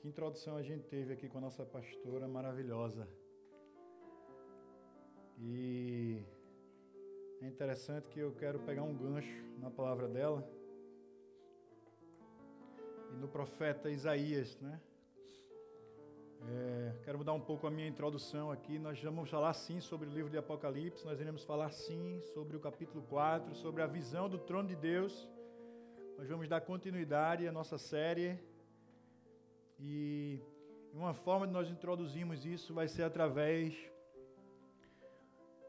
Que introdução a gente teve aqui com a nossa pastora maravilhosa. E é interessante que eu quero pegar um gancho na palavra dela e no profeta Isaías, né? É, quero mudar um pouco a minha introdução aqui. Nós vamos falar sim sobre o livro de Apocalipse, nós iremos falar sim sobre o capítulo 4, sobre a visão do trono de Deus. Nós vamos dar continuidade à nossa série e uma forma de nós introduzirmos isso vai ser através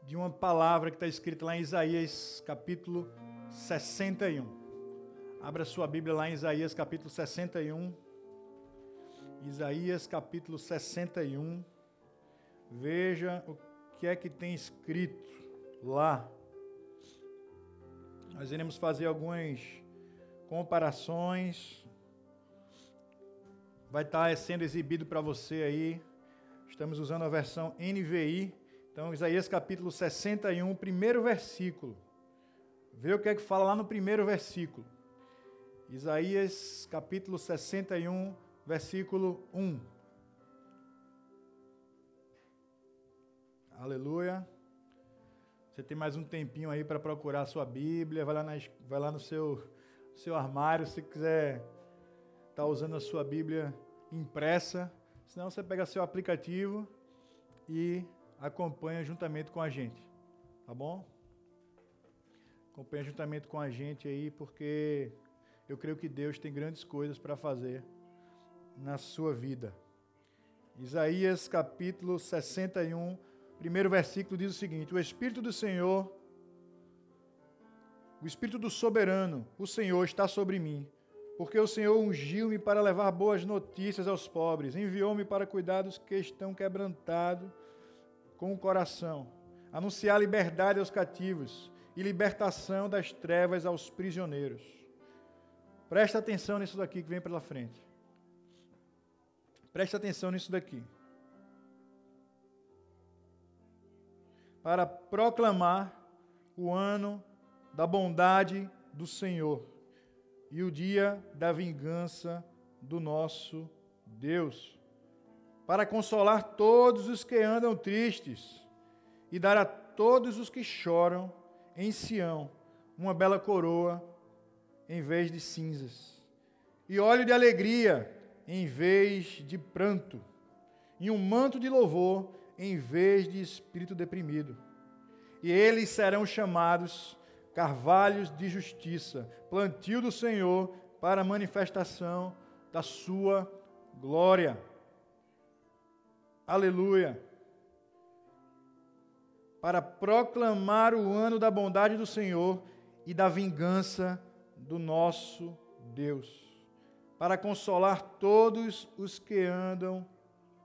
de uma palavra que está escrita lá em Isaías capítulo 61. Abra sua Bíblia lá em Isaías capítulo 61. Isaías capítulo 61. Veja o que é que tem escrito lá. Nós iremos fazer algumas comparações vai estar sendo exibido para você aí. Estamos usando a versão NVI. Então, Isaías capítulo 61, primeiro versículo. Vê o que é que fala lá no primeiro versículo. Isaías capítulo 61, versículo 1. Aleluia. Você tem mais um tempinho aí para procurar a sua Bíblia. Vai lá, na, vai lá no seu, seu armário se quiser está usando a sua Bíblia impressa, senão você pega seu aplicativo e acompanha juntamente com a gente, tá bom? Acompanha juntamente com a gente aí, porque eu creio que Deus tem grandes coisas para fazer na sua vida. Isaías capítulo 61, primeiro versículo diz o seguinte: O Espírito do Senhor, o Espírito do Soberano, o Senhor está sobre mim porque o Senhor ungiu-me para levar boas notícias aos pobres, enviou-me para cuidar dos que estão quebrantados com o coração, anunciar liberdade aos cativos e libertação das trevas aos prisioneiros. Presta atenção nisso daqui que vem pela frente. Presta atenção nisso daqui. Para proclamar o ano da bondade do Senhor e o dia da vingança do nosso Deus, para consolar todos os que andam tristes e dar a todos os que choram em Sião uma bela coroa em vez de cinzas, e óleo de alegria em vez de pranto, e um manto de louvor em vez de espírito deprimido. E eles serão chamados carvalhos de justiça, plantio do Senhor para a manifestação da sua glória. Aleluia. Para proclamar o ano da bondade do Senhor e da vingança do nosso Deus, para consolar todos os que andam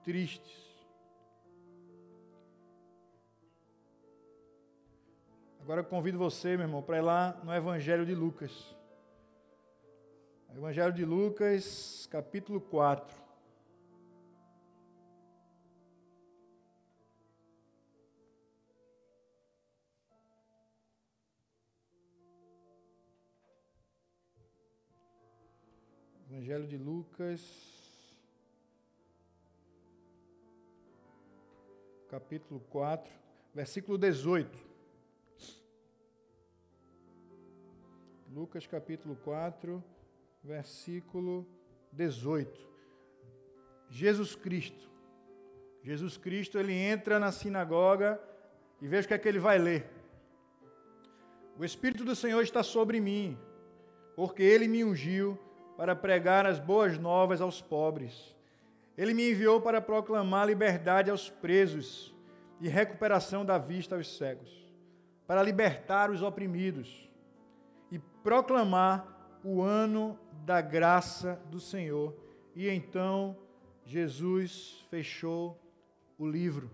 tristes Agora eu convido você, meu irmão, para ir lá no Evangelho de Lucas. Evangelho de Lucas, capítulo 4. Evangelho de Lucas, capítulo 4, versículo 18. Lucas capítulo 4, versículo 18. Jesus Cristo. Jesus Cristo, ele entra na sinagoga e veja o que é que ele vai ler. O Espírito do Senhor está sobre mim, porque ele me ungiu para pregar as boas novas aos pobres. Ele me enviou para proclamar liberdade aos presos e recuperação da vista aos cegos, para libertar os oprimidos proclamar o ano da graça do Senhor. E então Jesus fechou o livro.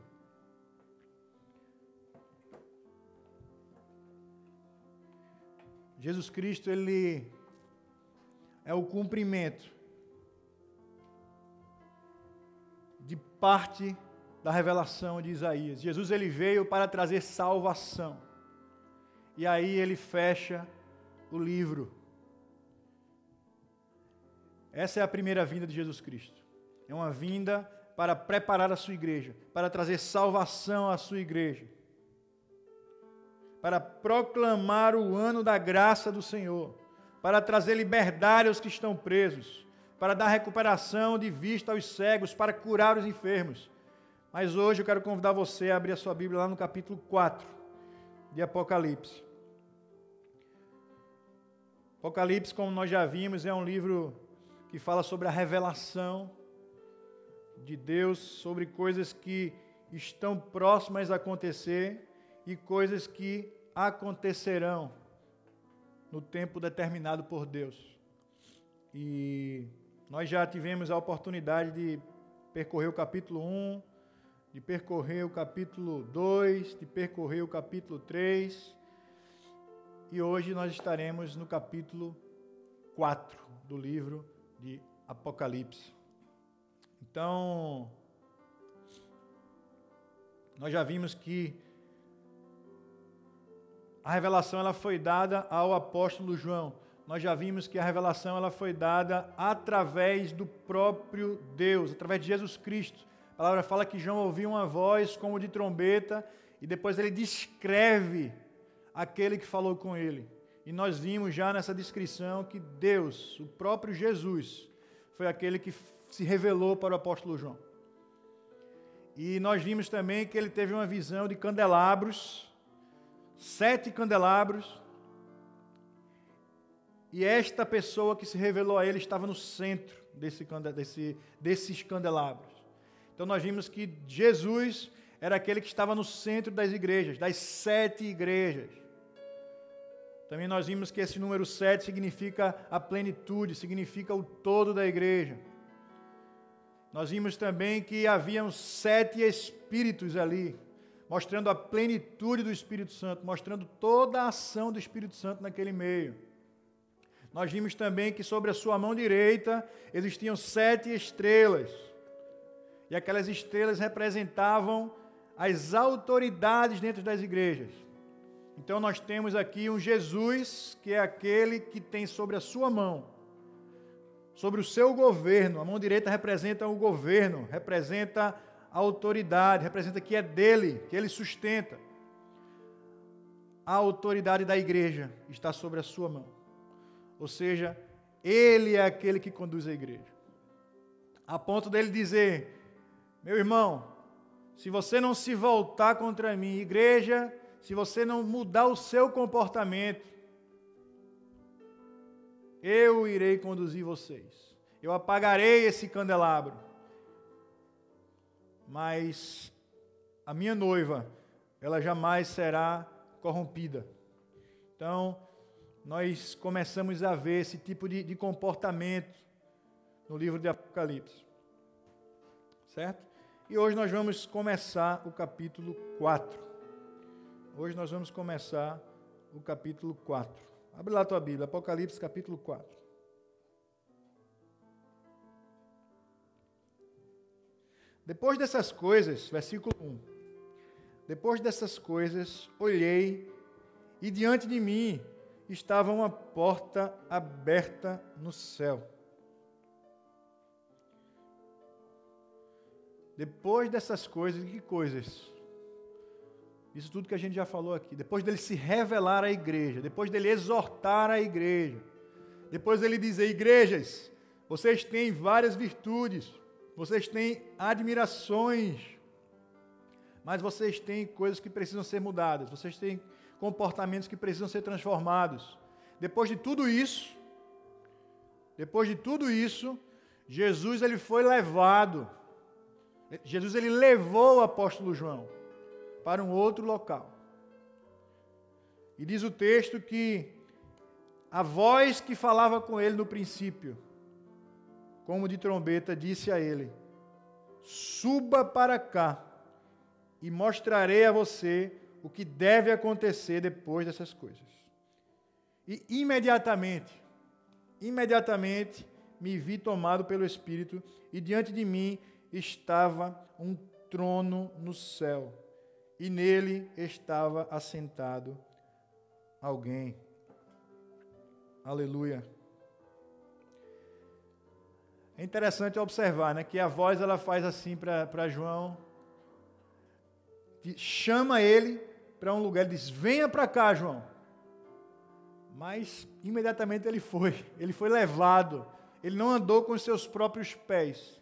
Jesus Cristo, ele é o cumprimento de parte da revelação de Isaías. Jesus ele veio para trazer salvação. E aí ele fecha o livro. Essa é a primeira vinda de Jesus Cristo. é uma vinda para preparar a sua igreja, para trazer salvação à sua igreja, para proclamar o ano da graça do Senhor, para trazer liberdade aos que estão presos, para dar recuperação de vista aos cegos, para curar os enfermos. Mas hoje eu quero convidar você a abrir a sua Bíblia lá no capítulo 4 de Apocalipse. Apocalipse, como nós já vimos, é um livro que fala sobre a revelação de Deus, sobre coisas que estão próximas a acontecer e coisas que acontecerão no tempo determinado por Deus. E nós já tivemos a oportunidade de percorrer o capítulo 1, de percorrer o capítulo 2, de percorrer o capítulo 3. E hoje nós estaremos no capítulo 4 do livro de Apocalipse. Então, nós já vimos que a revelação ela foi dada ao apóstolo João. Nós já vimos que a revelação ela foi dada através do próprio Deus, através de Jesus Cristo. A palavra fala que João ouviu uma voz como de trombeta e depois ele descreve aquele que falou com ele. E nós vimos já nessa descrição que Deus, o próprio Jesus, foi aquele que se revelou para o apóstolo João. E nós vimos também que ele teve uma visão de candelabros, sete candelabros, e esta pessoa que se revelou a ele estava no centro desse, desse, desses candelabros. Então nós vimos que Jesus era aquele que estava no centro das igrejas, das sete igrejas. Também nós vimos que esse número sete significa a plenitude, significa o todo da igreja. Nós vimos também que haviam sete espíritos ali, mostrando a plenitude do Espírito Santo, mostrando toda a ação do Espírito Santo naquele meio. Nós vimos também que sobre a sua mão direita existiam sete estrelas, e aquelas estrelas representavam as autoridades dentro das igrejas. Então nós temos aqui um Jesus, que é aquele que tem sobre a sua mão sobre o seu governo. A mão direita representa o governo, representa a autoridade, representa que é dele, que ele sustenta. A autoridade da igreja está sobre a sua mão. Ou seja, ele é aquele que conduz a igreja. A ponto dele dizer: Meu irmão, se você não se voltar contra mim, igreja, se você não mudar o seu comportamento, eu irei conduzir vocês. Eu apagarei esse candelabro. Mas a minha noiva, ela jamais será corrompida. Então, nós começamos a ver esse tipo de, de comportamento no livro de Apocalipse. Certo? E hoje nós vamos começar o capítulo 4. Hoje nós vamos começar o capítulo 4. Abre lá a tua Bíblia, Apocalipse capítulo 4. Depois dessas coisas, versículo 1. Depois dessas coisas, olhei e diante de mim estava uma porta aberta no céu. Depois dessas coisas, que coisas? Isso tudo que a gente já falou aqui. Depois dele se revelar à igreja, depois dele exortar a igreja, depois dele dizer: igrejas, vocês têm várias virtudes, vocês têm admirações, mas vocês têm coisas que precisam ser mudadas, vocês têm comportamentos que precisam ser transformados. Depois de tudo isso, depois de tudo isso, Jesus ele foi levado. Jesus ele levou o apóstolo João para um outro local. E diz o texto que a voz que falava com ele no princípio, como de trombeta, disse a ele: Suba para cá e mostrarei a você o que deve acontecer depois dessas coisas. E imediatamente, imediatamente me vi tomado pelo Espírito e diante de mim estava um trono no céu e nele estava assentado alguém. Aleluia. É interessante observar, né, que a voz ela faz assim para João, chama ele para um lugar, diz: "Venha para cá, João". Mas imediatamente ele foi, ele foi levado. Ele não andou com seus próprios pés.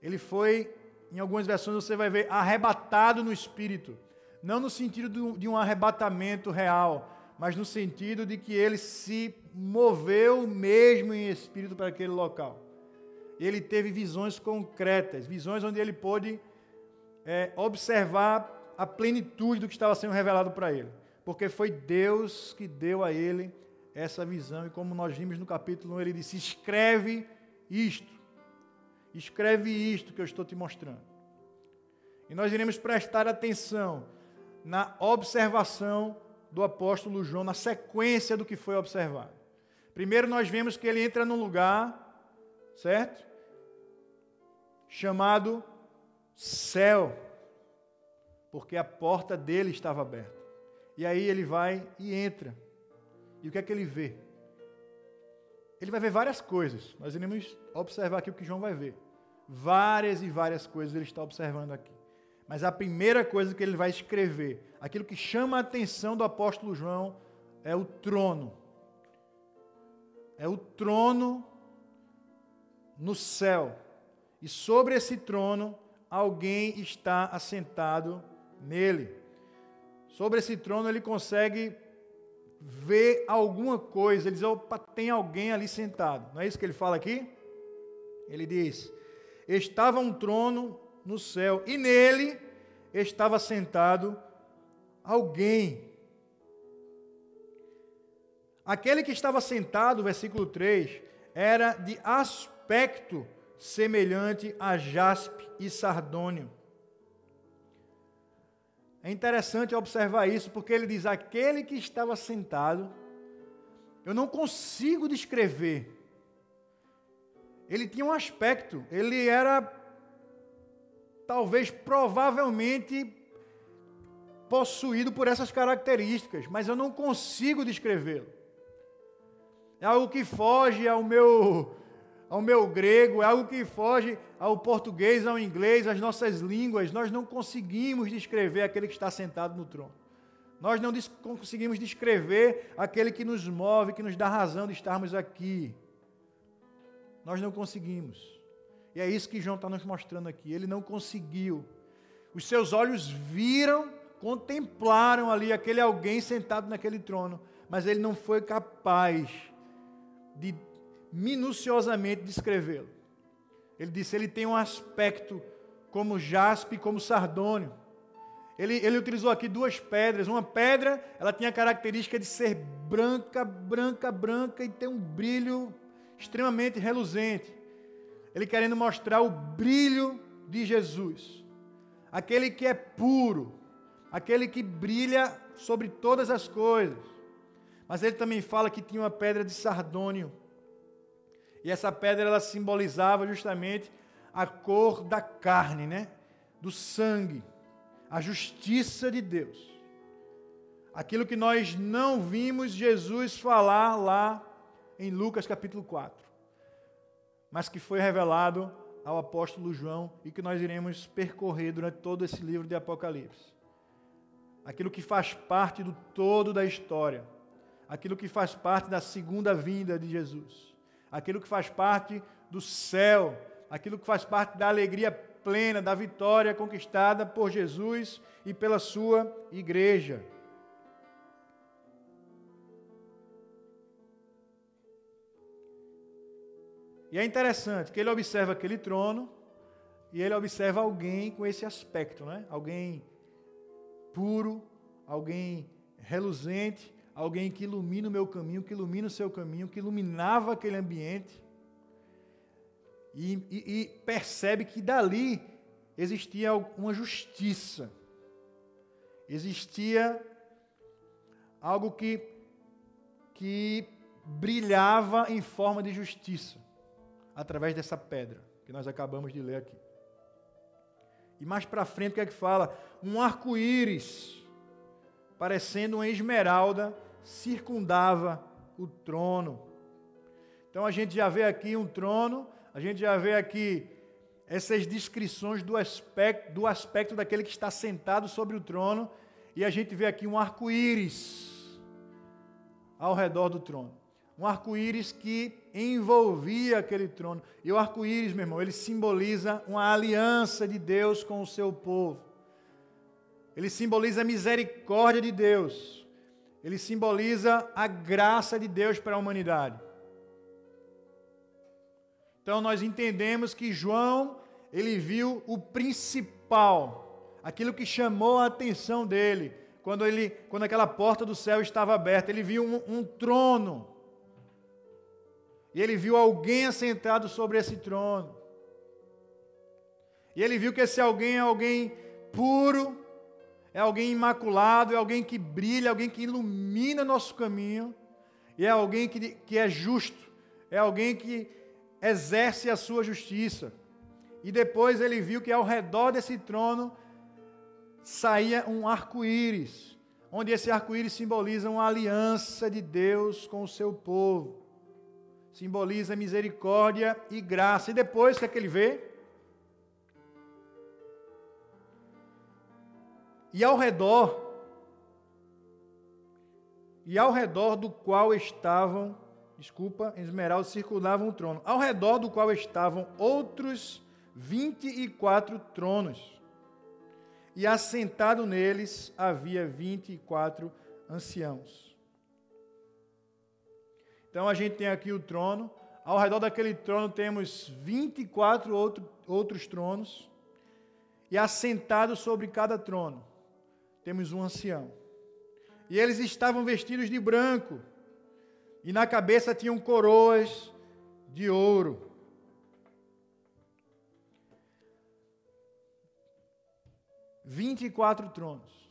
Ele foi, em algumas versões você vai ver, arrebatado no espírito. Não no sentido de um arrebatamento real, mas no sentido de que ele se moveu mesmo em espírito para aquele local. Ele teve visões concretas, visões onde ele pôde é, observar a plenitude do que estava sendo revelado para ele porque foi Deus que deu a ele essa visão, e como nós vimos no capítulo 1, ele disse: escreve isto, escreve isto que eu estou te mostrando. E nós iremos prestar atenção na observação do apóstolo João, na sequência do que foi observado. Primeiro, nós vemos que ele entra num lugar, certo? Chamado céu, porque a porta dele estava aberta. E aí ele vai e entra. E o que é que ele vê? Ele vai ver várias coisas. Nós iremos observar aqui o que João vai ver. Várias e várias coisas ele está observando aqui. Mas a primeira coisa que ele vai escrever, aquilo que chama a atenção do apóstolo João, é o trono. É o trono no céu. E sobre esse trono, alguém está assentado nele sobre esse trono ele consegue ver alguma coisa. Ele diz: opa, tem alguém ali sentado. Não é isso que ele fala aqui? Ele diz: estava um trono no céu e nele estava sentado alguém. Aquele que estava sentado, versículo 3, era de aspecto semelhante a jaspe e sardônio é interessante observar isso, porque ele diz: aquele que estava sentado, eu não consigo descrever. Ele tinha um aspecto, ele era, talvez, provavelmente, possuído por essas características, mas eu não consigo descrevê-lo. É algo que foge ao meu ao meu grego, é algo que foge ao português, ao inglês, às nossas línguas. Nós não conseguimos descrever aquele que está sentado no trono. Nós não conseguimos descrever aquele que nos move, que nos dá razão de estarmos aqui. Nós não conseguimos. E é isso que João está nos mostrando aqui. Ele não conseguiu. Os seus olhos viram, contemplaram ali aquele alguém sentado naquele trono, mas ele não foi capaz de minuciosamente descrevê-lo. Ele disse: ele tem um aspecto como jaspe, como sardônio. Ele, ele utilizou aqui duas pedras. Uma pedra, ela tinha a característica de ser branca, branca, branca e ter um brilho extremamente reluzente. Ele querendo mostrar o brilho de Jesus. Aquele que é puro, aquele que brilha sobre todas as coisas. Mas ele também fala que tinha uma pedra de sardônio e essa pedra ela simbolizava justamente a cor da carne, né? Do sangue, a justiça de Deus. Aquilo que nós não vimos Jesus falar lá em Lucas capítulo 4, mas que foi revelado ao apóstolo João e que nós iremos percorrer durante todo esse livro de Apocalipse. Aquilo que faz parte do todo da história, aquilo que faz parte da segunda vinda de Jesus aquilo que faz parte do céu, aquilo que faz parte da alegria plena, da vitória conquistada por Jesus e pela sua igreja. E é interessante que ele observa aquele trono e ele observa alguém com esse aspecto, né? Alguém puro, alguém reluzente, alguém que ilumina o meu caminho, que ilumina o seu caminho, que iluminava aquele ambiente. E, e, e percebe que dali existia uma justiça, existia algo que, que brilhava em forma de justiça, através dessa pedra que nós acabamos de ler aqui. E mais para frente, o que é que fala? Um arco-íris, parecendo uma esmeralda, circundava o trono. Então a gente já vê aqui um trono, a gente já vê aqui essas descrições do aspecto, do aspecto daquele que está sentado sobre o trono, e a gente vê aqui um arco-íris ao redor do trono. Um arco-íris que envolvia aquele trono. E o arco-íris, meu irmão, ele simboliza uma aliança de Deus com o seu povo. Ele simboliza a misericórdia de Deus. Ele simboliza a graça de Deus para a humanidade. Então nós entendemos que João, ele viu o principal, aquilo que chamou a atenção dele, quando, ele, quando aquela porta do céu estava aberta, ele viu um, um trono. E ele viu alguém assentado sobre esse trono. E ele viu que esse alguém é alguém puro, é alguém imaculado, é alguém que brilha, alguém que ilumina nosso caminho, e é alguém que, que é justo, é alguém que exerce a sua justiça. E depois ele viu que ao redor desse trono saía um arco-íris, onde esse arco-íris simboliza uma aliança de Deus com o seu povo. Simboliza misericórdia e graça. E depois o que é que ele vê? E ao redor, e ao redor do qual estavam desculpa, em esmeralda circulavam o trono, ao redor do qual estavam outros 24 tronos. E assentado neles havia 24 anciãos. Então a gente tem aqui o trono, ao redor daquele trono temos 24 outro, outros tronos, e assentado sobre cada trono temos um ancião. E eles estavam vestidos de branco, e na cabeça tinham coroas de ouro. Vinte e quatro tronos.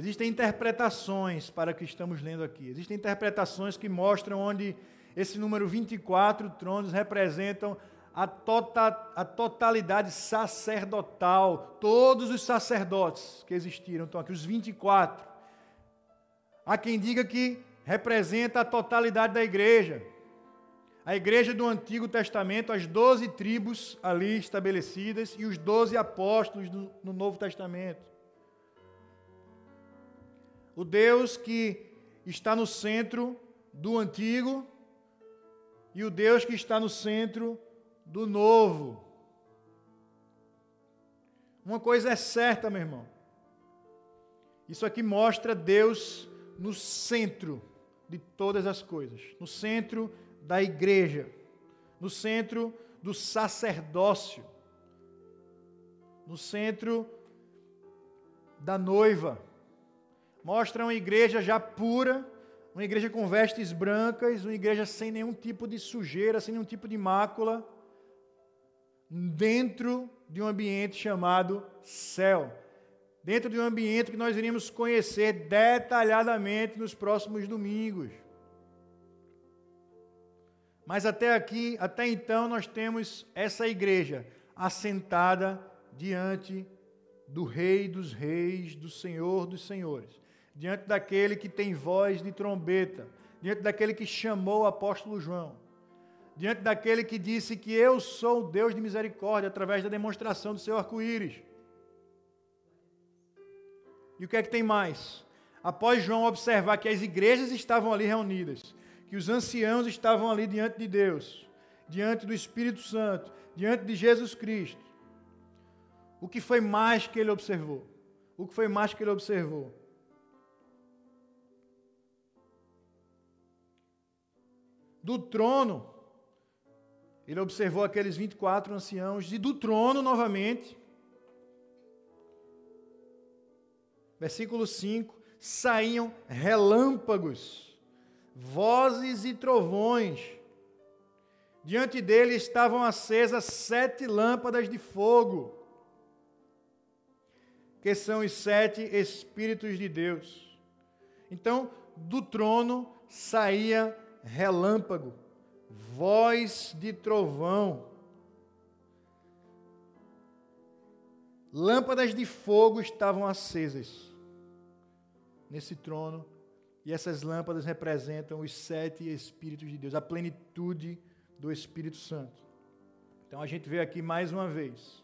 Existem interpretações para o que estamos lendo aqui. Existem interpretações que mostram onde esse número 24 tronos representam a, tota, a totalidade sacerdotal. Todos os sacerdotes que existiram estão aqui, os 24. Há quem diga que representa a totalidade da igreja. A igreja do Antigo Testamento, as doze tribos ali estabelecidas e os doze apóstolos no Novo Testamento. O Deus que está no centro do Antigo e o Deus que está no centro do Novo. Uma coisa é certa, meu irmão. Isso aqui mostra Deus no centro de todas as coisas, no centro da igreja, no centro do sacerdócio, no centro da noiva. Mostra uma igreja já pura, uma igreja com vestes brancas, uma igreja sem nenhum tipo de sujeira, sem nenhum tipo de mácula, dentro de um ambiente chamado céu dentro de um ambiente que nós iríamos conhecer detalhadamente nos próximos domingos. Mas até aqui, até então, nós temos essa igreja assentada diante do Rei dos Reis, do Senhor dos Senhores, diante daquele que tem voz de trombeta, diante daquele que chamou o apóstolo João, diante daquele que disse que eu sou o Deus de misericórdia através da demonstração do seu arco-íris. E o que é que tem mais? Após João observar que as igrejas estavam ali reunidas, que os anciãos estavam ali diante de Deus, diante do Espírito Santo, diante de Jesus Cristo, o que foi mais que ele observou? O que foi mais que ele observou? Do trono, ele observou aqueles 24 anciãos, e do trono novamente, versículo 5: saíam relâmpagos, vozes e trovões. Diante dele estavam acesas sete lâmpadas de fogo, que são os sete Espíritos de Deus. Então, do trono saía relâmpago, voz de trovão. Lâmpadas de fogo estavam acesas nesse trono, e essas lâmpadas representam os sete Espíritos de Deus, a plenitude do Espírito Santo. Então a gente vê aqui mais uma vez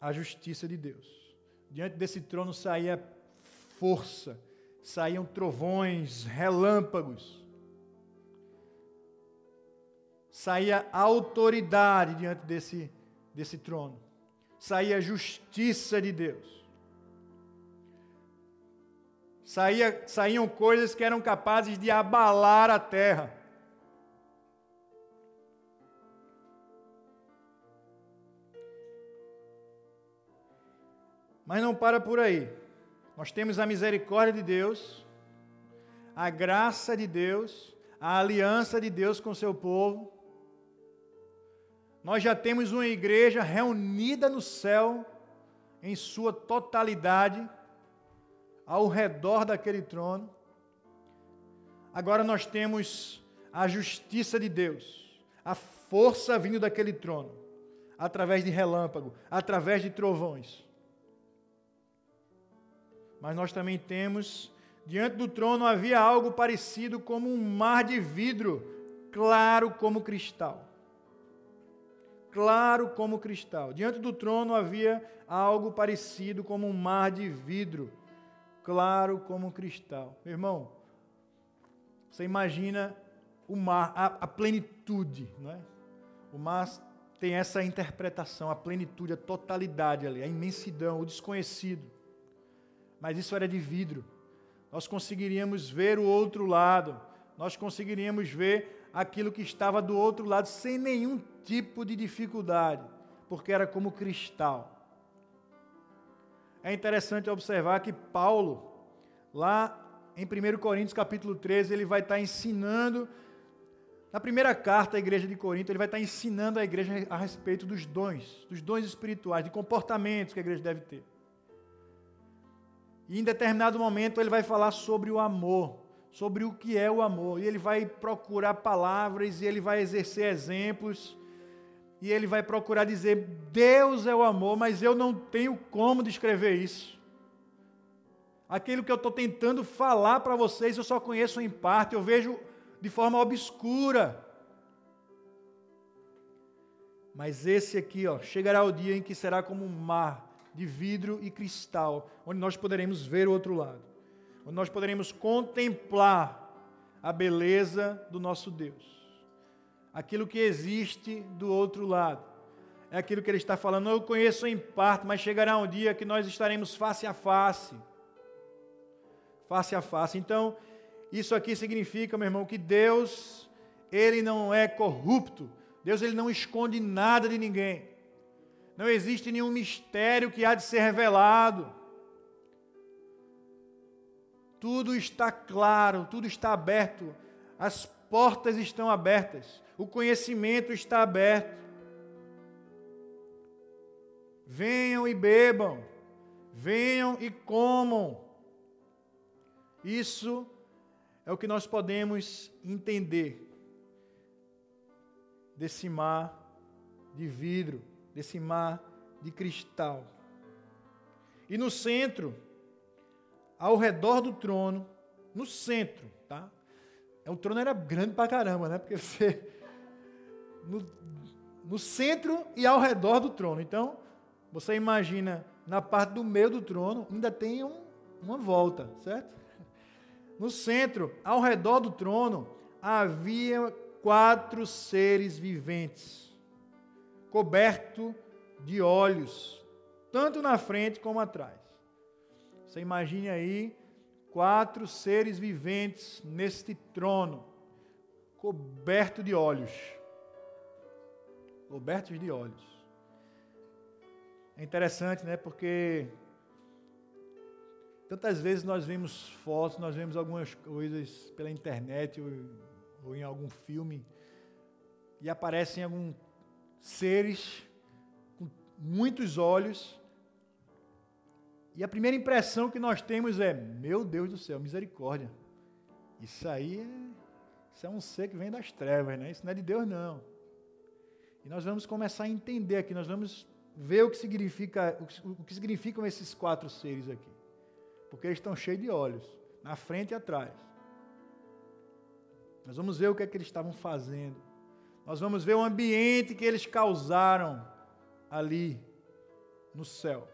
a justiça de Deus. Diante desse trono saía força, saíam trovões, relâmpagos. Saía autoridade diante desse, desse trono. Saía justiça de Deus. Saía, saíam coisas que eram capazes de abalar a terra. Mas não para por aí. Nós temos a misericórdia de Deus, a graça de Deus, a aliança de Deus com o seu povo. Nós já temos uma igreja reunida no céu em sua totalidade, ao redor daquele trono. Agora nós temos a justiça de Deus, a força vindo daquele trono, através de relâmpago, através de trovões mas nós também temos, diante do trono havia algo parecido como um mar de vidro, claro como cristal. Claro como cristal. Diante do trono havia algo parecido como um mar de vidro, claro como cristal. Meu irmão, você imagina o mar, a, a plenitude, não é? O mar tem essa interpretação, a plenitude, a totalidade ali, a imensidão, o desconhecido mas isso era de vidro. Nós conseguiríamos ver o outro lado, nós conseguiríamos ver aquilo que estava do outro lado sem nenhum tipo de dificuldade, porque era como cristal. É interessante observar que Paulo, lá em 1 Coríntios capítulo 13, ele vai estar ensinando, na primeira carta à igreja de Corinto, ele vai estar ensinando a igreja a respeito dos dons, dos dons espirituais, de comportamentos que a igreja deve ter. E em determinado momento ele vai falar sobre o amor, sobre o que é o amor. E ele vai procurar palavras e ele vai exercer exemplos. E ele vai procurar dizer: Deus é o amor, mas eu não tenho como descrever isso. Aquilo que eu estou tentando falar para vocês, eu só conheço em parte, eu vejo de forma obscura. Mas esse aqui, ó, chegará o dia em que será como um mar de vidro e cristal, onde nós poderemos ver o outro lado, onde nós poderemos contemplar a beleza do nosso Deus, aquilo que existe do outro lado. É aquilo que ele está falando. Eu conheço em parte, mas chegará um dia que nós estaremos face a face. Face a face. Então, isso aqui significa, meu irmão, que Deus, ele não é corrupto. Deus ele não esconde nada de ninguém. Não existe nenhum mistério que há de ser revelado. Tudo está claro, tudo está aberto. As portas estão abertas. O conhecimento está aberto. Venham e bebam. Venham e comam. Isso é o que nós podemos entender desse mar de vidro desse mar de cristal. E no centro, ao redor do trono, no centro, tá? O trono era grande pra caramba, né? Porque você. No, no centro e ao redor do trono. Então, você imagina, na parte do meio do trono, ainda tem um, uma volta, certo? No centro, ao redor do trono, havia quatro seres viventes coberto de olhos, tanto na frente como atrás. Você imagine aí quatro seres viventes neste trono, coberto de olhos. Cobertos de olhos. É interessante, né? Porque tantas vezes nós vemos fotos, nós vemos algumas coisas pela internet ou, ou em algum filme e aparecem algum seres com muitos olhos. E a primeira impressão que nós temos é: meu Deus do céu, misericórdia. Isso aí é, isso é um ser que vem das trevas, né? Isso não é de Deus, não. E nós vamos começar a entender aqui, nós vamos ver o que, significa, o que significam esses quatro seres aqui. Porque eles estão cheios de olhos, na frente e atrás. Nós vamos ver o que é que eles estavam fazendo nós vamos ver o ambiente que eles causaram ali no céu.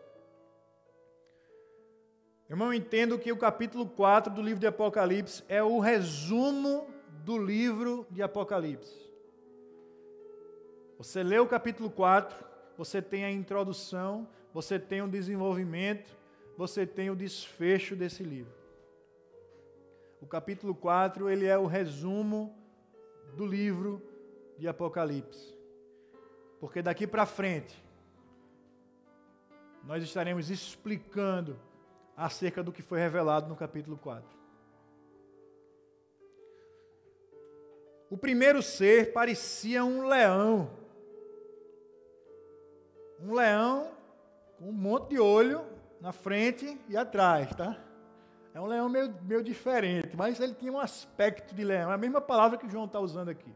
Irmão, eu entendo que o capítulo 4 do livro de Apocalipse é o resumo do livro de Apocalipse. Você lê o capítulo 4, você tem a introdução, você tem o desenvolvimento, você tem o desfecho desse livro. O capítulo 4, ele é o resumo do livro de Apocalipse. Porque daqui para frente, nós estaremos explicando acerca do que foi revelado no capítulo 4. O primeiro ser parecia um leão. Um leão com um monte de olho na frente e atrás, tá? É um leão meio, meio diferente, mas ele tinha um aspecto de leão. É a mesma palavra que João está usando aqui.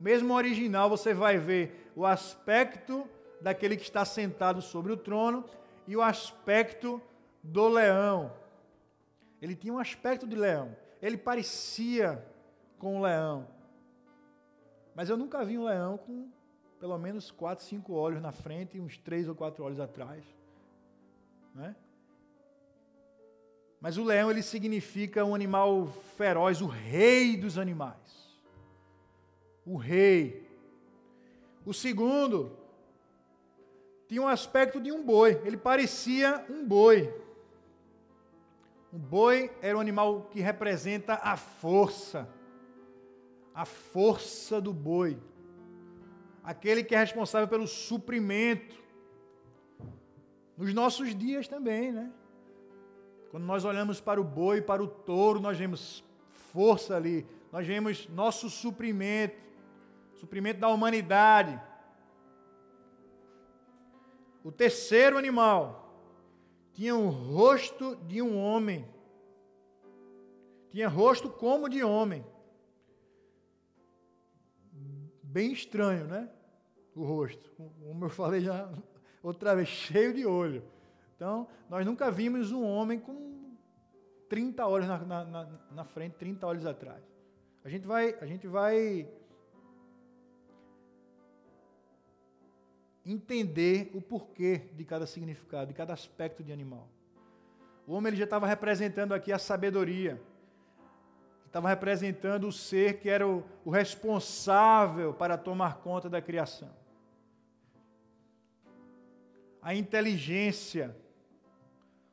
Mesmo original, você vai ver o aspecto daquele que está sentado sobre o trono e o aspecto do leão. Ele tinha um aspecto de leão. Ele parecia com um leão. Mas eu nunca vi um leão com pelo menos quatro, cinco olhos na frente e uns três ou quatro olhos atrás. Né? Mas o leão ele significa um animal feroz, o rei dos animais. O rei. O segundo tinha um aspecto de um boi, ele parecia um boi. Um boi era um animal que representa a força, a força do boi, aquele que é responsável pelo suprimento. Nos nossos dias também, né? Quando nós olhamos para o boi, para o touro, nós vemos força ali, nós vemos nosso suprimento, suprimento da humanidade. O terceiro animal tinha o rosto de um homem. Tinha rosto como de homem. Bem estranho, né? O rosto. Como eu falei já outra vez, cheio de olho. Então, nós nunca vimos um homem com 30 olhos na, na, na frente, 30 olhos atrás. A gente vai, a gente vai entender o porquê de cada significado, de cada aspecto de animal. O homem ele já estava representando aqui a sabedoria, estava representando o ser que era o, o responsável para tomar conta da criação. A inteligência,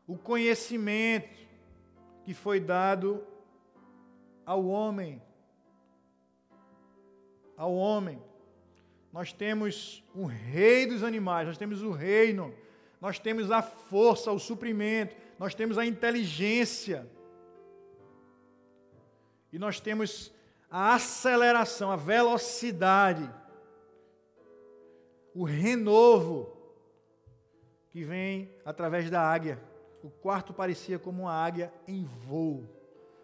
o conhecimento que foi dado ao homem. Ao homem. Nós temos o rei dos animais, nós temos o reino, nós temos a força, o suprimento, nós temos a inteligência. E nós temos a aceleração, a velocidade, o renovo que vem através da águia. O quarto parecia como uma águia em voo,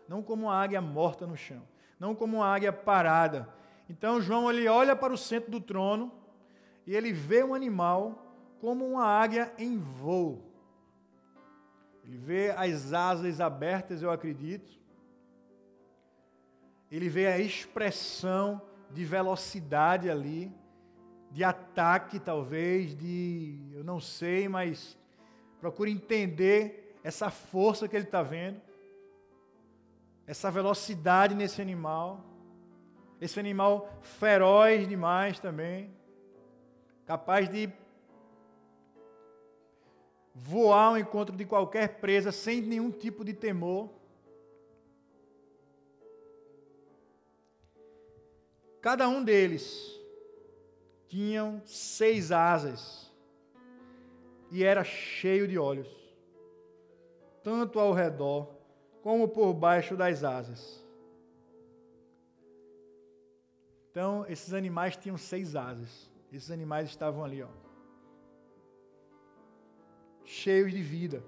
não como uma águia morta no chão, não como uma águia parada, então João ele olha para o centro do trono e ele vê um animal como uma águia em voo. Ele vê as asas abertas, eu acredito. Ele vê a expressão de velocidade ali, de ataque talvez, de eu não sei, mas procure entender essa força que ele está vendo, essa velocidade nesse animal. Esse animal feroz demais também, capaz de voar ao encontro de qualquer presa sem nenhum tipo de temor. Cada um deles tinham seis asas e era cheio de olhos, tanto ao redor como por baixo das asas. Então, esses animais tinham seis asas. Esses animais estavam ali, ó, cheios de vida.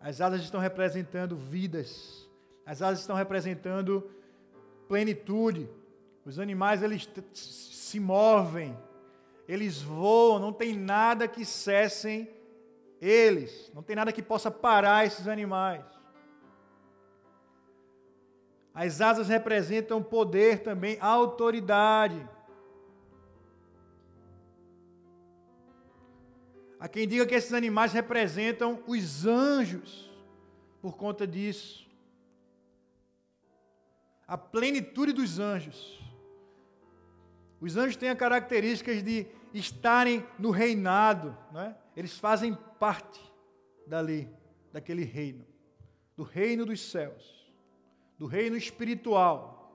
As asas estão representando vidas. As asas estão representando plenitude. Os animais eles se movem, eles voam, não tem nada que cessem eles, não tem nada que possa parar esses animais. As asas representam poder também, autoridade. Há quem diga que esses animais representam os anjos por conta disso. A plenitude dos anjos. Os anjos têm a característica de estarem no reinado, né? eles fazem parte dali, daquele reino, do reino dos céus do reino espiritual.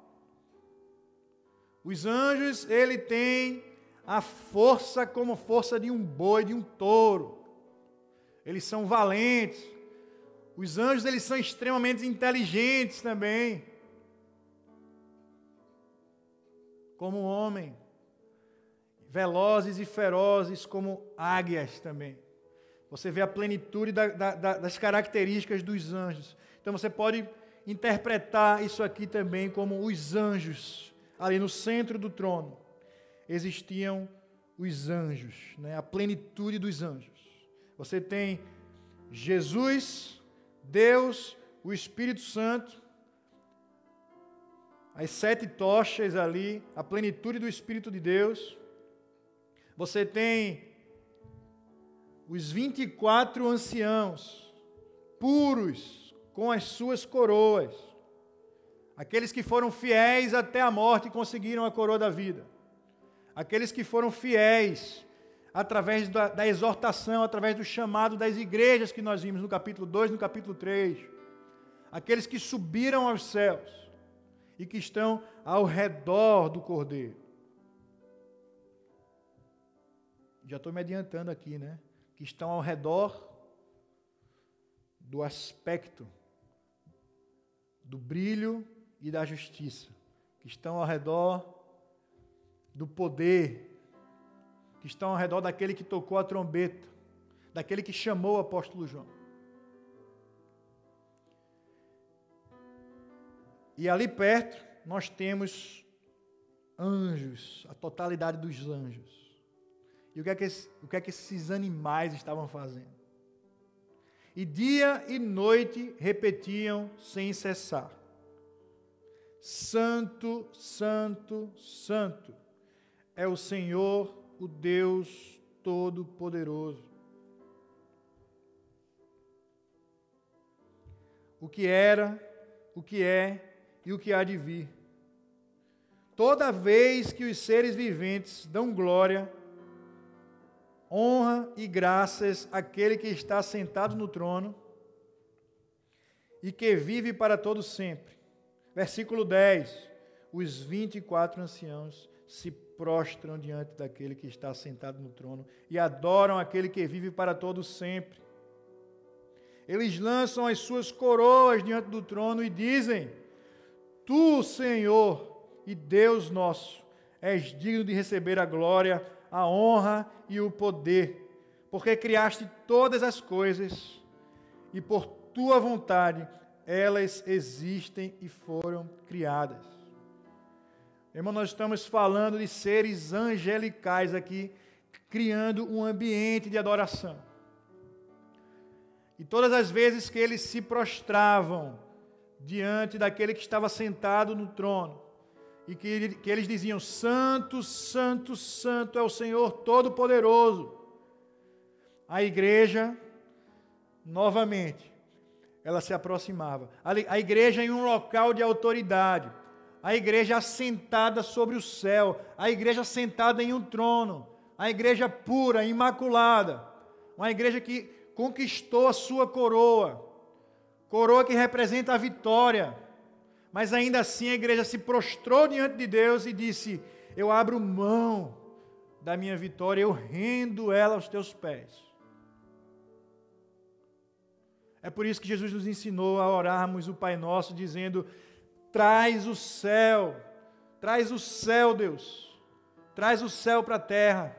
Os anjos, ele tem a força como força de um boi, de um touro. Eles são valentes. Os anjos, eles são extremamente inteligentes também. Como um homem velozes e ferozes como águias também. Você vê a plenitude da, da, das características dos anjos. Então você pode interpretar isso aqui também como os anjos. Ali no centro do trono existiam os anjos, né? a plenitude dos anjos. Você tem Jesus, Deus, o Espírito Santo, as sete tochas ali, a plenitude do Espírito de Deus. Você tem os 24 anciãos, puros, com as suas coroas. Aqueles que foram fiéis até a morte conseguiram a coroa da vida. Aqueles que foram fiéis através da, da, exortação, através do chamado das igrejas que nós vimos no capítulo 2, no capítulo 3. Aqueles que subiram aos céus e que estão ao redor do Cordeiro. já estou me adiantando aqui, né? Que estão ao redor do aspecto do brilho e da justiça, que estão ao redor do poder, que estão ao redor daquele que tocou a trombeta, daquele que chamou o apóstolo João. E ali perto nós temos anjos, a totalidade dos anjos. E o que, é que, o que é que esses animais estavam fazendo? E dia e noite repetiam sem cessar: Santo, Santo, Santo é o Senhor, o Deus Todo-Poderoso. O que era, o que é e o que há de vir. Toda vez que os seres viventes dão glória honra e graças àquele que está sentado no trono e que vive para todo sempre. Versículo 10. Os 24 anciãos se prostram diante daquele que está sentado no trono e adoram aquele que vive para todo sempre. Eles lançam as suas coroas diante do trono e dizem: Tu, Senhor e Deus nosso, és digno de receber a glória, a honra e o poder, porque criaste todas as coisas e por tua vontade elas existem e foram criadas. Irmão, nós estamos falando de seres angelicais aqui, criando um ambiente de adoração. E todas as vezes que eles se prostravam diante daquele que estava sentado no trono, e que, que eles diziam: Santo, Santo, Santo é o Senhor Todo-Poderoso. A igreja, novamente, ela se aproximava. A igreja em um local de autoridade. A igreja assentada sobre o céu. A igreja sentada em um trono. A igreja pura, imaculada. Uma igreja que conquistou a sua coroa. Coroa que representa a vitória mas ainda assim a igreja se prostrou diante de Deus e disse: Eu abro mão da minha vitória, eu rendo ela aos teus pés. É por isso que Jesus nos ensinou a orarmos o Pai Nosso, dizendo: Traz o céu, traz o céu, Deus, traz o céu para a terra.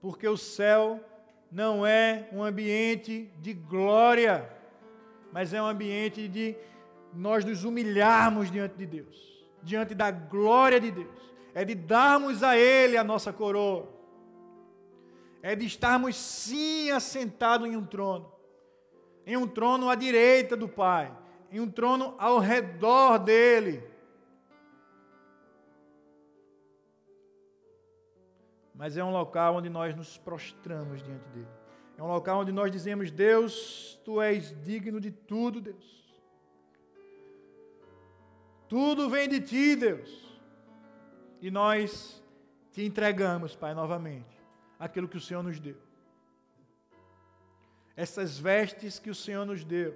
Porque o céu não é um ambiente de glória, mas é um ambiente de nós nos humilharmos diante de Deus, diante da glória de Deus, é de darmos a Ele a nossa coroa, é de estarmos sim assentados em um trono, em um trono à direita do Pai, em um trono ao redor dele. mas é um local onde nós nos prostramos diante dele. É um local onde nós dizemos: Deus, tu és digno de tudo, Deus. Tudo vem de ti, Deus. E nós te entregamos, Pai, novamente, aquilo que o Senhor nos deu. Essas vestes que o Senhor nos deu,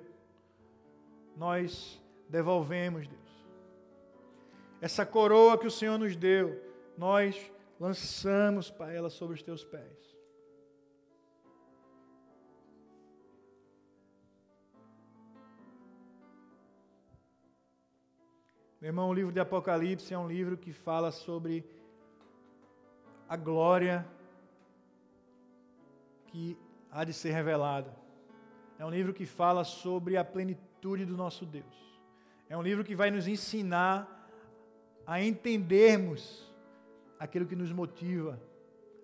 nós devolvemos, Deus. Essa coroa que o Senhor nos deu, nós lançamos, Pai, ela sobre os teus pés. Meu irmão, o livro de Apocalipse é um livro que fala sobre a glória que há de ser revelada. É um livro que fala sobre a plenitude do nosso Deus. É um livro que vai nos ensinar a entendermos aquilo que nos motiva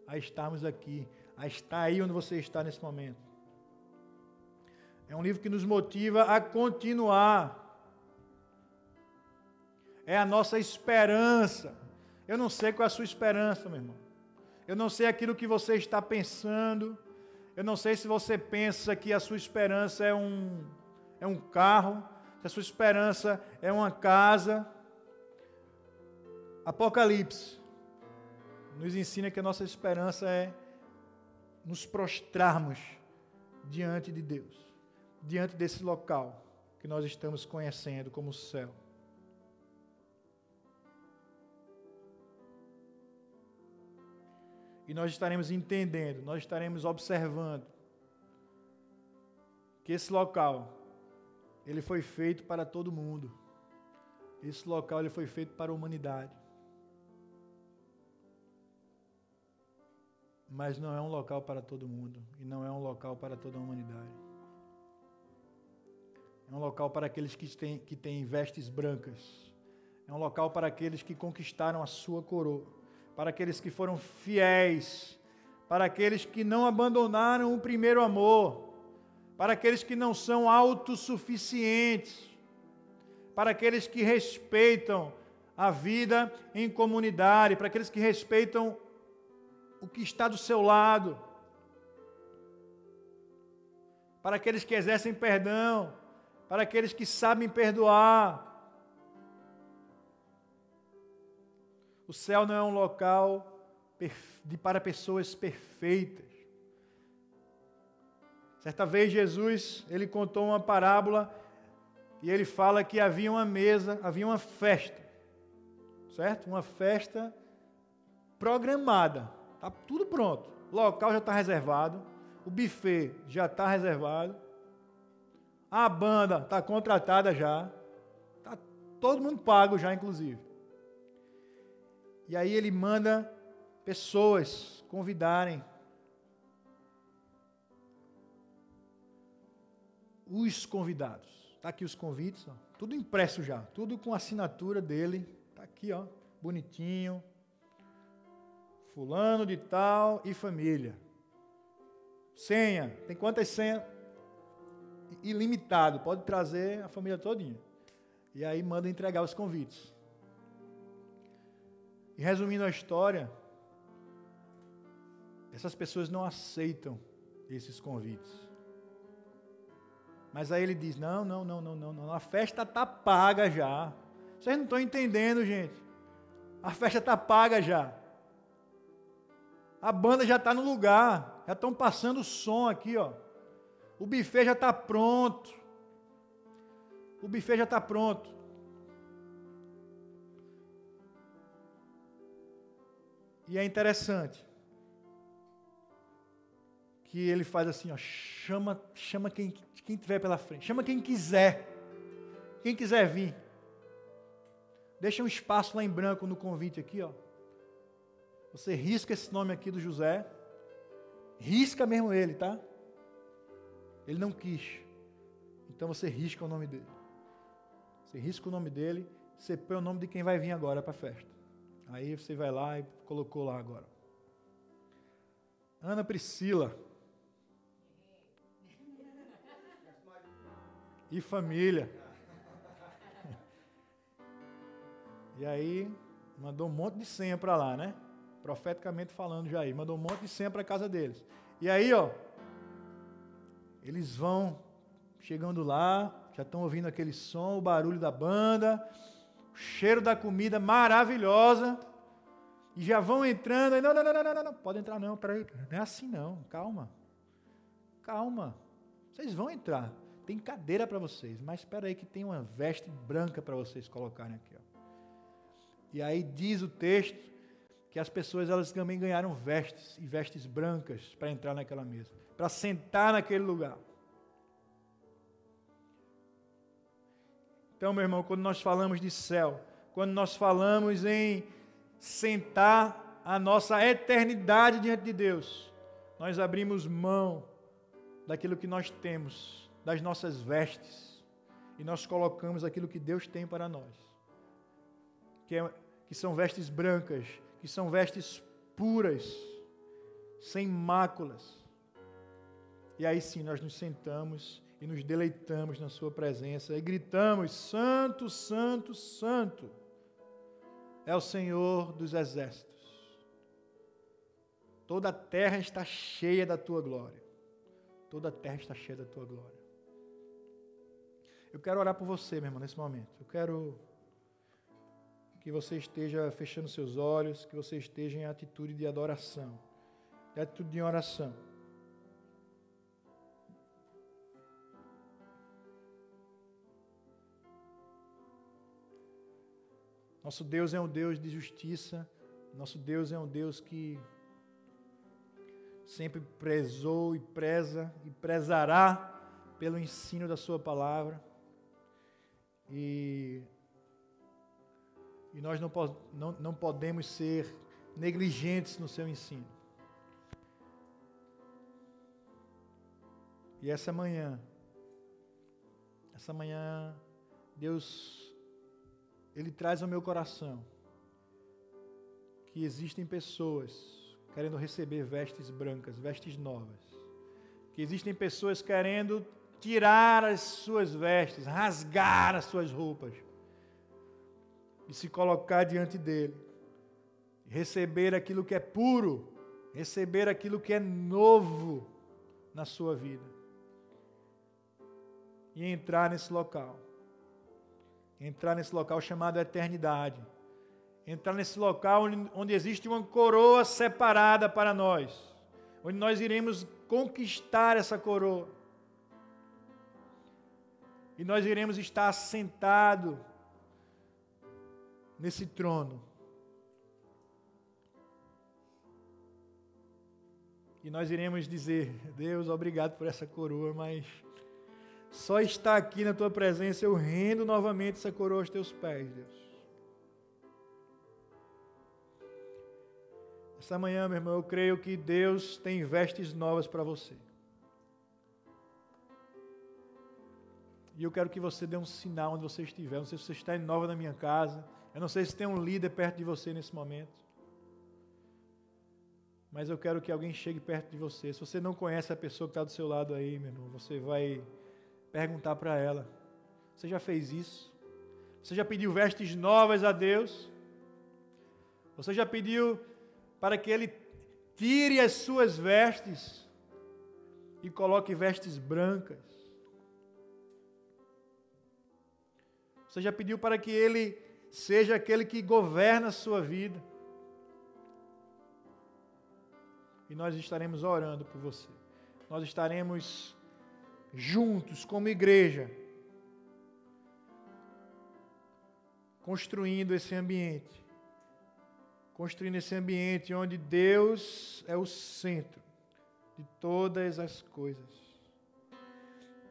a estarmos aqui, a estar aí onde você está nesse momento. É um livro que nos motiva a continuar. É a nossa esperança. Eu não sei qual é a sua esperança, meu irmão. Eu não sei aquilo que você está pensando. Eu não sei se você pensa que a sua esperança é um, é um carro, se a sua esperança é uma casa. Apocalipse nos ensina que a nossa esperança é nos prostrarmos diante de Deus, diante desse local que nós estamos conhecendo como o céu. E nós estaremos entendendo, nós estaremos observando que esse local ele foi feito para todo mundo. Esse local ele foi feito para a humanidade. mas não é um local para todo mundo e não é um local para toda a humanidade. É um local para aqueles que têm, que têm vestes brancas. É um local para aqueles que conquistaram a sua coroa, para aqueles que foram fiéis, para aqueles que não abandonaram o primeiro amor, para aqueles que não são autossuficientes, para aqueles que respeitam a vida em comunidade, para aqueles que respeitam o que está do seu lado. Para aqueles que exercem perdão, para aqueles que sabem perdoar. O céu não é um local de, para pessoas perfeitas. Certa vez Jesus, ele contou uma parábola e ele fala que havia uma mesa, havia uma festa. Certo? Uma festa programada. Está tudo pronto. O local já está reservado. O buffet já está reservado. A banda está contratada já. Está todo mundo pago já, inclusive. E aí ele manda pessoas convidarem os convidados. Está aqui os convites, ó. tudo impresso já, tudo com assinatura dele. Está aqui, ó, bonitinho fulano de tal e família. Senha, tem quantas senhas? Ilimitado, pode trazer a família todinha. E aí manda entregar os convites. E resumindo a história, essas pessoas não aceitam esses convites. Mas aí ele diz: não, não, não, não, não, não. A festa está paga já. Vocês não estão entendendo, gente. A festa está paga já. A banda já está no lugar, já estão passando o som aqui, ó. O buffet já está pronto. O buffet já está pronto. E é interessante que ele faz assim, ó, chama, chama quem quem tiver pela frente, chama quem quiser. Quem quiser vir. Deixa um espaço lá em branco no convite aqui, ó. Você risca esse nome aqui do José. Risca mesmo ele, tá? Ele não quis. Então você risca o nome dele. Você risca o nome dele, você põe o nome de quem vai vir agora para a festa. Aí você vai lá e colocou lá agora. Ana Priscila. E família. E aí, mandou um monte de senha para lá, né? profeticamente falando já aí, mandou um monte de senha para casa deles. E aí, ó, eles vão chegando lá, já estão ouvindo aquele som, o barulho da banda, o cheiro da comida maravilhosa, e já vão entrando, aí, não, não, não, não, não, não, pode entrar não, peraí, não é assim não, calma, calma, vocês vão entrar, tem cadeira para vocês, mas espera aí que tem uma veste branca para vocês colocarem aqui, ó. E aí diz o texto que as pessoas elas também ganharam vestes e vestes brancas para entrar naquela mesa, para sentar naquele lugar. Então, meu irmão, quando nós falamos de céu, quando nós falamos em sentar a nossa eternidade diante de Deus, nós abrimos mão daquilo que nós temos, das nossas vestes, e nós colocamos aquilo que Deus tem para nós, que, é, que são vestes brancas, que são vestes puras, sem máculas. E aí sim nós nos sentamos e nos deleitamos na Sua presença e gritamos: Santo, Santo, Santo é o Senhor dos exércitos. Toda a terra está cheia da Tua glória. Toda a terra está cheia da Tua glória. Eu quero orar por você, meu irmão, nesse momento. Eu quero que você esteja fechando seus olhos, que você esteja em atitude de adoração, em atitude de oração. Nosso Deus é um Deus de justiça, nosso Deus é um Deus que sempre prezou e preza e prezará pelo ensino da Sua palavra. E, e nós não, não, não podemos ser negligentes no seu ensino. E essa manhã, essa manhã, Deus ele traz ao meu coração que existem pessoas querendo receber vestes brancas, vestes novas. Que existem pessoas querendo tirar as suas vestes, rasgar as suas roupas e se colocar diante dele. Receber aquilo que é puro, receber aquilo que é novo na sua vida. E entrar nesse local entrar nesse local chamado eternidade, entrar nesse local onde, onde existe uma coroa separada para nós, onde nós iremos conquistar essa coroa. E nós iremos estar sentado nesse trono. E nós iremos dizer: Deus, obrigado por essa coroa, mas só estar aqui na tua presença, eu rendo novamente essa coroa aos teus pés, Deus. Essa manhã, meu irmão, eu creio que Deus tem vestes novas para você. E eu quero que você dê um sinal onde você estiver. Não sei se você está em nova na minha casa. Eu não sei se tem um líder perto de você nesse momento. Mas eu quero que alguém chegue perto de você. Se você não conhece a pessoa que está do seu lado aí, meu irmão, você vai perguntar para ela: Você já fez isso? Você já pediu vestes novas a Deus? Você já pediu para que Ele tire as suas vestes e coloque vestes brancas? Você já pediu para que Ele seja aquele que governa a sua vida? E nós estaremos orando por você. Nós estaremos juntos como igreja, construindo esse ambiente. Construindo esse ambiente onde Deus é o centro de todas as coisas.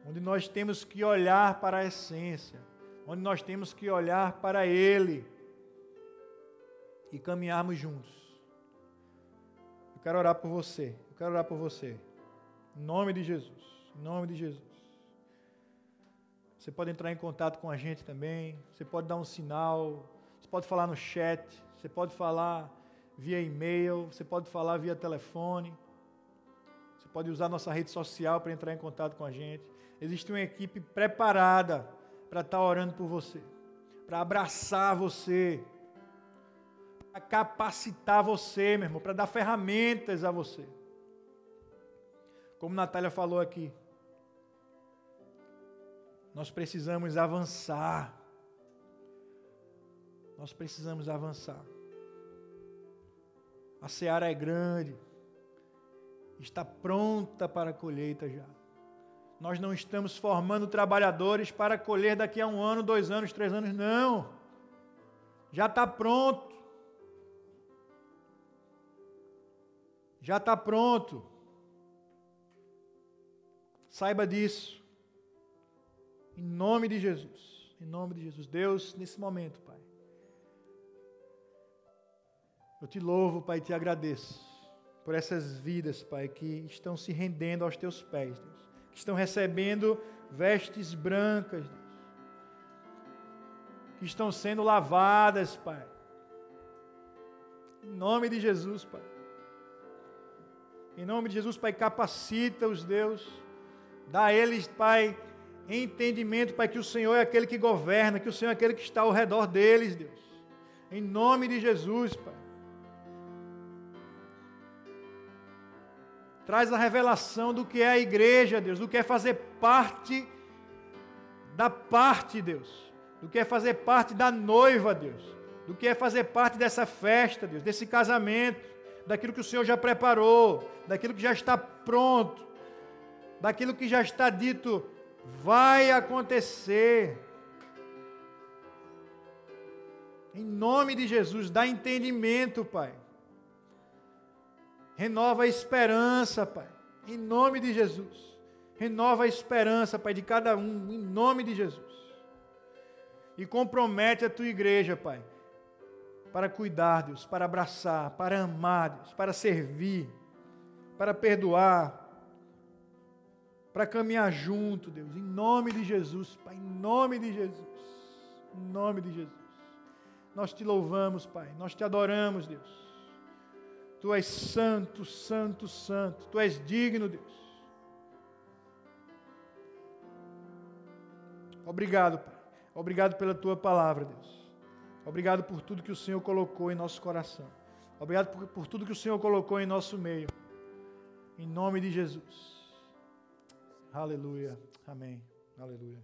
Onde nós temos que olhar para a essência, onde nós temos que olhar para Ele e caminharmos juntos. Eu quero orar por você, eu quero orar por você, em nome de Jesus. Em nome de Jesus. Você pode entrar em contato com a gente também. Você pode dar um sinal. Você pode falar no chat. Você pode falar via e-mail. Você pode falar via telefone. Você pode usar nossa rede social para entrar em contato com a gente. Existe uma equipe preparada para estar orando por você, para abraçar você, para capacitar você, meu irmão, para dar ferramentas a você. Como Natália falou aqui, nós precisamos avançar. Nós precisamos avançar. A seara é grande, está pronta para a colheita já. Nós não estamos formando trabalhadores para colher daqui a um ano, dois anos, três anos, não. Já está pronto. Já está pronto. Saiba disso. Em nome de Jesus. Em nome de Jesus. Deus, nesse momento, Pai. Eu te louvo, Pai, e te agradeço por essas vidas, Pai, que estão se rendendo aos teus pés, Deus. Que estão recebendo vestes brancas, Deus. Que estão sendo lavadas, Pai. Em nome de Jesus, Pai. Em nome de Jesus, Pai, capacita-os, Deus. Dá a eles, Pai, entendimento, Pai, que o Senhor é aquele que governa, que o Senhor é aquele que está ao redor deles, Deus. Em nome de Jesus, Pai. Traz a revelação do que é a igreja, Deus, do que é fazer parte da parte, Deus, do que é fazer parte da noiva, Deus, do que é fazer parte dessa festa, Deus, desse casamento, daquilo que o Senhor já preparou, daquilo que já está pronto, daquilo que já está dito vai acontecer. Em nome de Jesus, dá entendimento, Pai. Renova a esperança, Pai. Em nome de Jesus. Renova a esperança, Pai, de cada um, em nome de Jesus. E compromete a tua igreja, Pai, para cuidar, Deus, para abraçar, para amar, Deus, para servir, para perdoar, para caminhar junto, Deus, em nome de Jesus, Pai, em nome de Jesus, em nome de Jesus. Nós te louvamos, Pai, nós te adoramos, Deus. Tu és santo, santo, santo, tu és digno, Deus. Obrigado, Pai. Obrigado pela tua palavra, Deus. Obrigado por tudo que o Senhor colocou em nosso coração. Obrigado por, por tudo que o Senhor colocou em nosso meio. Em nome de Jesus. Aleluia. Amém. Aleluia.